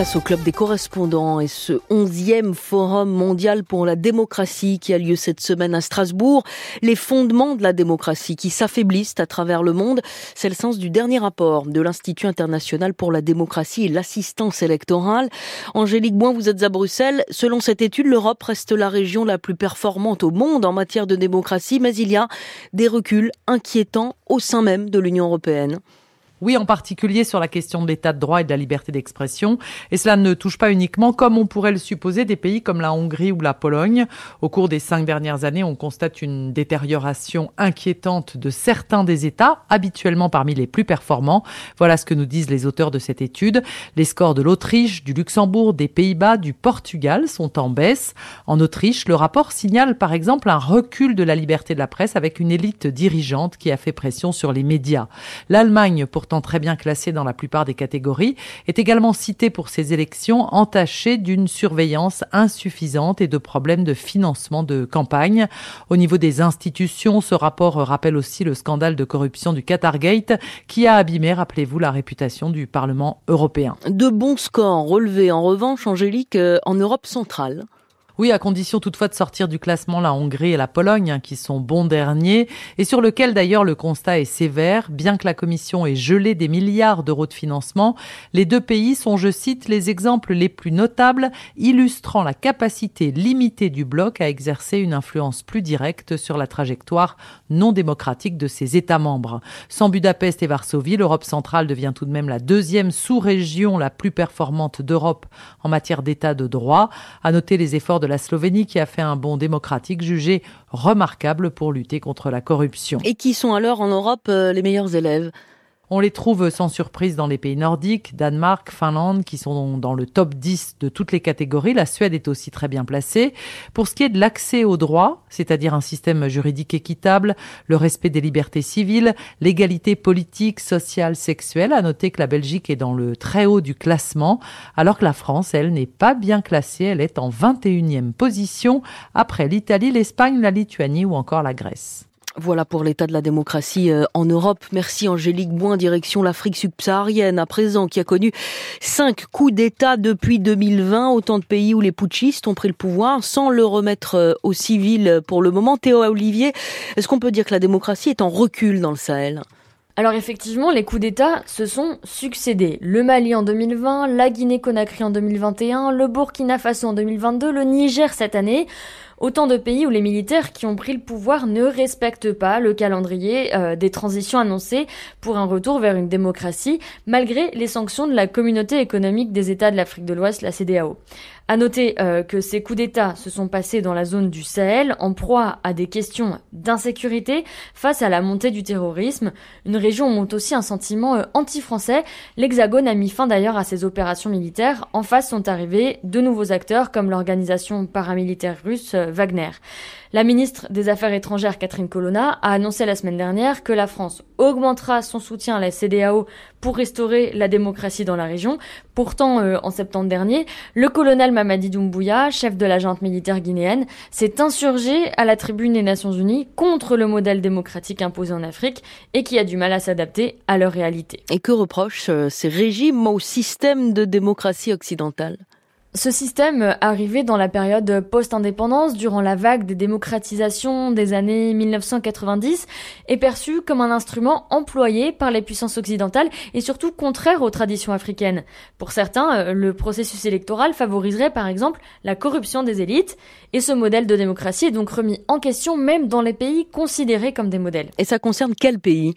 Place au Club des correspondants et ce onzième forum mondial pour la démocratie qui a lieu cette semaine à Strasbourg. Les fondements de la démocratie qui s'affaiblissent à travers le monde, c'est le sens du dernier rapport de l'Institut international pour la démocratie et l'assistance électorale. Angélique Boin, vous êtes à Bruxelles. Selon cette étude, l'Europe reste la région la plus performante au monde en matière de démocratie, mais il y a des reculs inquiétants au sein même de l'Union européenne. Oui, en particulier sur la question de l'état de droit et de la liberté d'expression. Et cela ne touche pas uniquement, comme on pourrait le supposer, des pays comme la Hongrie ou la Pologne. Au cours des cinq dernières années, on constate une détérioration inquiétante de certains des États, habituellement parmi les plus performants. Voilà ce que nous disent les auteurs de cette étude. Les scores de l'Autriche, du Luxembourg, des Pays-Bas, du Portugal sont en baisse. En Autriche, le rapport signale par exemple un recul de la liberté de la presse avec une élite dirigeante qui a fait pression sur les médias. L'Allemagne, pour très bien classé dans la plupart des catégories, est également cité pour ses élections entachées d'une surveillance insuffisante et de problèmes de financement de campagne. Au niveau des institutions, ce rapport rappelle aussi le scandale de corruption du Qatargate qui a abîmé, rappelez-vous, la réputation du Parlement européen. De bons scores relevés en revanche, Angélique, euh, en Europe centrale. Oui, à condition toutefois de sortir du classement la Hongrie et la Pologne, qui sont bons derniers, et sur lequel d'ailleurs le constat est sévère. Bien que la Commission ait gelé des milliards d'euros de financement, les deux pays sont, je cite, les exemples les plus notables, illustrant la capacité limitée du bloc à exercer une influence plus directe sur la trajectoire non démocratique de ses États membres. Sans Budapest et Varsovie, l'Europe centrale devient tout de même la deuxième sous-région la plus performante d'Europe en matière d'état de droit. À noter les efforts de la Slovénie qui a fait un bond démocratique jugé remarquable pour lutter contre la corruption. Et qui sont alors en Europe euh, les meilleurs élèves? On les trouve sans surprise dans les pays nordiques, Danemark, Finlande, qui sont dans le top 10 de toutes les catégories. La Suède est aussi très bien placée. Pour ce qui est de l'accès au droit, c'est-à-dire un système juridique équitable, le respect des libertés civiles, l'égalité politique, sociale, sexuelle, à noter que la Belgique est dans le très haut du classement, alors que la France, elle, n'est pas bien classée. Elle est en 21e position après l'Italie, l'Espagne, la Lituanie ou encore la Grèce. Voilà pour l'état de la démocratie euh, en Europe. Merci Angélique Boin, direction l'Afrique subsaharienne, à présent, qui a connu cinq coups d'État depuis 2020, autant de pays où les putschistes ont pris le pouvoir sans le remettre euh, aux civils pour le moment. Théo Olivier, est-ce qu'on peut dire que la démocratie est en recul dans le Sahel? Alors effectivement, les coups d'État se sont succédés. Le Mali en 2020, la Guinée-Conakry en 2021, le Burkina Faso en 2022, le Niger cette année. Autant de pays où les militaires qui ont pris le pouvoir ne respectent pas le calendrier euh, des transitions annoncées pour un retour vers une démocratie, malgré les sanctions de la communauté économique des États de l'Afrique de l'Ouest, la CDAO. À noter euh, que ces coups d'État se sont passés dans la zone du Sahel, en proie à des questions d'insécurité face à la montée du terrorisme. Une région où monte aussi un sentiment euh, anti-français. L'Hexagone a mis fin d'ailleurs à ces opérations militaires. En face sont arrivés de nouveaux acteurs comme l'organisation paramilitaire russe Wagner. La ministre des Affaires étrangères Catherine Colonna a annoncé la semaine dernière que la France augmentera son soutien à la CDAO pour restaurer la démocratie dans la région. Pourtant, euh, en septembre dernier, le colonel Mamadi Doumbouya, chef de la junte militaire guinéenne, s'est insurgé à la tribune des Nations Unies contre le modèle démocratique imposé en Afrique et qui a du mal à s'adapter à leur réalité. Et que reprochent euh, ces régimes au système de démocratie occidentale? Ce système, arrivé dans la période post-indépendance, durant la vague des démocratisations des années 1990, est perçu comme un instrument employé par les puissances occidentales et surtout contraire aux traditions africaines. Pour certains, euh, le processus électoral favoriserait par exemple la corruption des élites, et ce modèle de démocratie est donc remis en question même dans les pays considérés comme des modèles. Et ça concerne quel pays?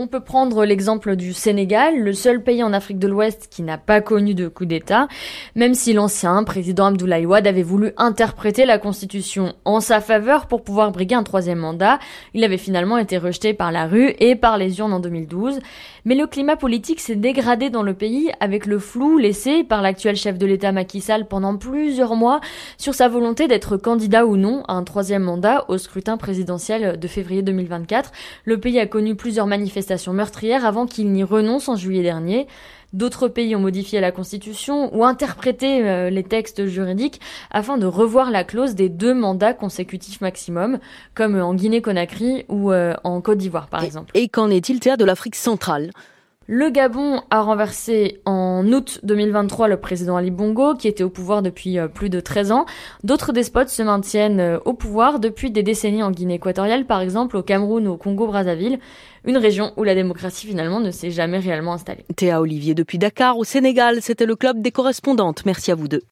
On peut prendre l'exemple du Sénégal, le seul pays en Afrique de l'Ouest qui n'a pas connu de coup d'État, même si l'ancien président Abdoulaye Wade avait voulu interpréter la Constitution en sa faveur pour pouvoir briguer un troisième mandat. Il avait finalement été rejeté par la rue et par les urnes en 2012. Mais le climat politique s'est dégradé dans le pays avec le flou laissé par l'actuel chef de l'État Macky Sall pendant plusieurs mois sur sa volonté d'être candidat ou non à un troisième mandat au scrutin présidentiel de février 2024. Le pays a connu plusieurs manifestations meurtrière avant qu'il n'y renonce en juillet dernier. D'autres pays ont modifié la Constitution ou interprété euh, les textes juridiques afin de revoir la clause des deux mandats consécutifs maximum, comme en Guinée-Conakry ou euh, en Côte d'Ivoire par exemple. Et qu'en est-il théâtre de l'Afrique centrale? Le Gabon a renversé en août 2023 le président Ali Bongo, qui était au pouvoir depuis euh, plus de 13 ans. D'autres despotes se maintiennent euh, au pouvoir depuis des décennies en Guinée équatoriale, par exemple au Cameroun ou au Congo-Brazzaville, une région où la démocratie finalement ne s'est jamais réellement installée. Théa Olivier depuis Dakar, au Sénégal, c'était le club des correspondantes. Merci à vous deux.